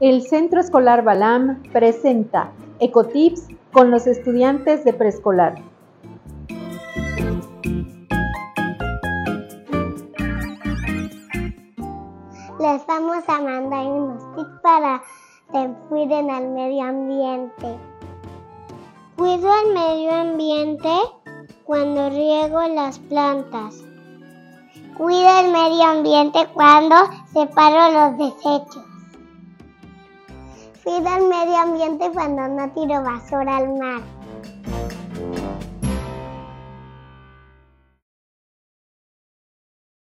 El Centro Escolar Balam presenta Ecotips con los estudiantes de preescolar. Les vamos a mandar unos tips para que cuiden al medio ambiente. Cuido el medio ambiente cuando riego las plantas. Cuido el medio ambiente cuando separo los desechos. Cuido el medio ambiente cuando no tiro basura al mar.